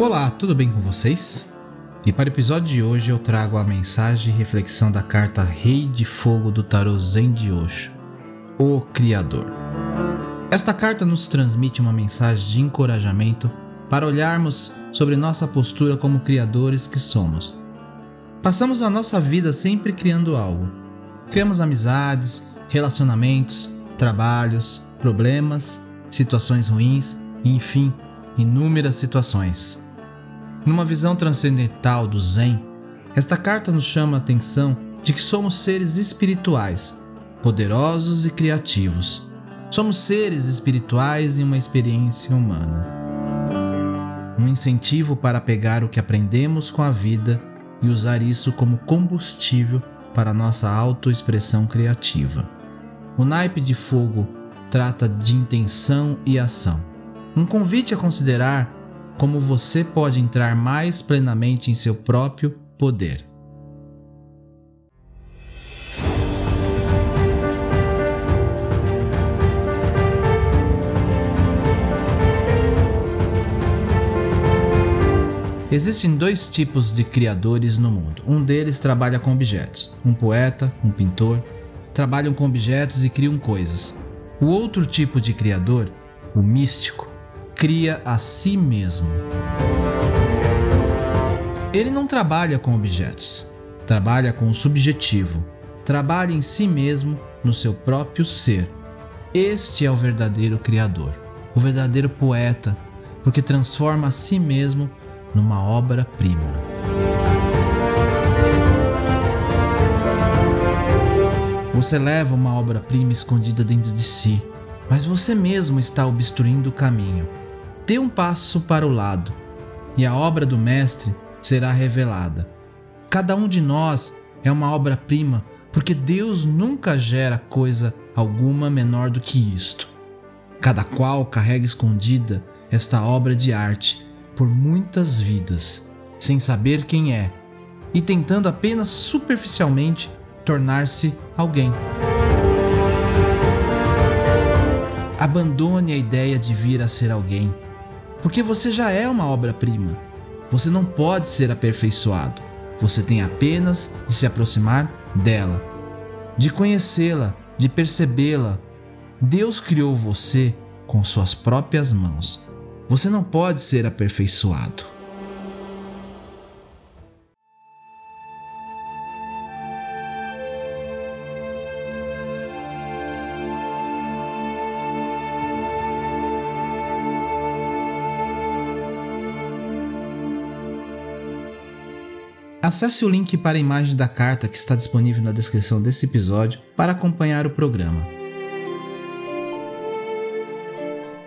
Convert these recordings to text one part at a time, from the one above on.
Olá, tudo bem com vocês? E para o episódio de hoje eu trago a mensagem e reflexão da carta Rei de Fogo do Tarô Zen de Osho, o Criador. Esta carta nos transmite uma mensagem de encorajamento para olharmos sobre nossa postura como criadores que somos. Passamos a nossa vida sempre criando algo. Criamos amizades, relacionamentos, trabalhos, problemas, situações ruins, enfim, inúmeras situações. Numa visão transcendental do Zen, esta carta nos chama a atenção de que somos seres espirituais, poderosos e criativos. Somos seres espirituais em uma experiência humana. Um incentivo para pegar o que aprendemos com a vida e usar isso como combustível para nossa autoexpressão criativa. O naipe de fogo trata de intenção e ação. Um convite a considerar como você pode entrar mais plenamente em seu próprio poder. Existem dois tipos de criadores no mundo. Um deles trabalha com objetos. Um poeta, um pintor, trabalham com objetos e criam coisas. O outro tipo de criador, o místico, cria a si mesmo. Ele não trabalha com objetos, trabalha com o subjetivo, trabalha em si mesmo, no seu próprio ser. Este é o verdadeiro Criador, o verdadeiro poeta, porque transforma a si mesmo numa obra-prima. Você leva uma obra-prima escondida dentro de si, mas você mesmo está obstruindo o caminho dê um passo para o lado e a obra do Mestre será revelada. Cada um de nós é uma obra-prima porque Deus nunca gera coisa alguma menor do que isto. Cada qual carrega escondida esta obra de arte por muitas vidas, sem saber quem é e tentando apenas superficialmente tornar-se alguém. Abandone a ideia de vir a ser alguém porque você já é uma obra-prima. Você não pode ser aperfeiçoado. Você tem apenas de se aproximar dela, de conhecê-la, de percebê-la. Deus criou você com suas próprias mãos. Você não pode ser aperfeiçoado. Acesse o link para a imagem da carta que está disponível na descrição desse episódio para acompanhar o programa.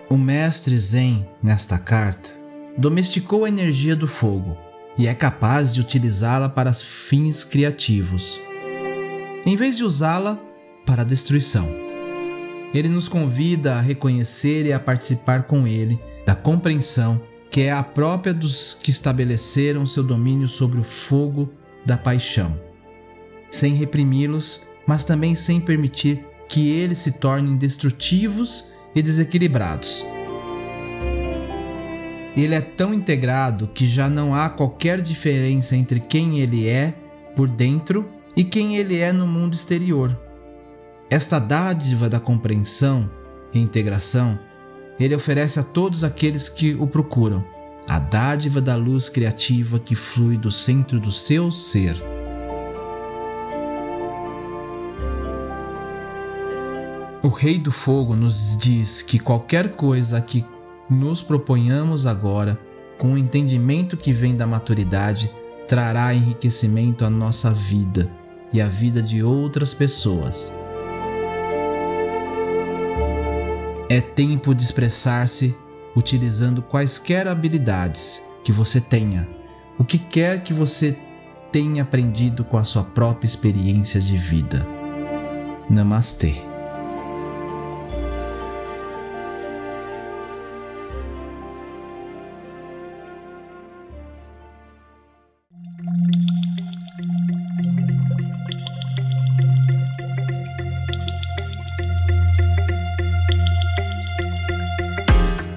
O mestre Zen, nesta carta, domesticou a energia do fogo e é capaz de utilizá-la para fins criativos, em vez de usá-la para a destruição. Ele nos convida a reconhecer e a participar com ele da compreensão que é a própria dos que estabeleceram seu domínio sobre o fogo da paixão, sem reprimi-los, mas também sem permitir que eles se tornem destrutivos e desequilibrados. Ele é tão integrado que já não há qualquer diferença entre quem ele é por dentro e quem ele é no mundo exterior. Esta dádiva da compreensão e integração ele oferece a todos aqueles que o procuram a dádiva da luz criativa que flui do centro do seu ser. O Rei do Fogo nos diz que qualquer coisa que nos proponhamos agora com o entendimento que vem da maturidade, trará enriquecimento à nossa vida e à vida de outras pessoas. É tempo de expressar-se utilizando quaisquer habilidades que você tenha, o que quer que você tenha aprendido com a sua própria experiência de vida. Namastê.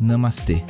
Namastê.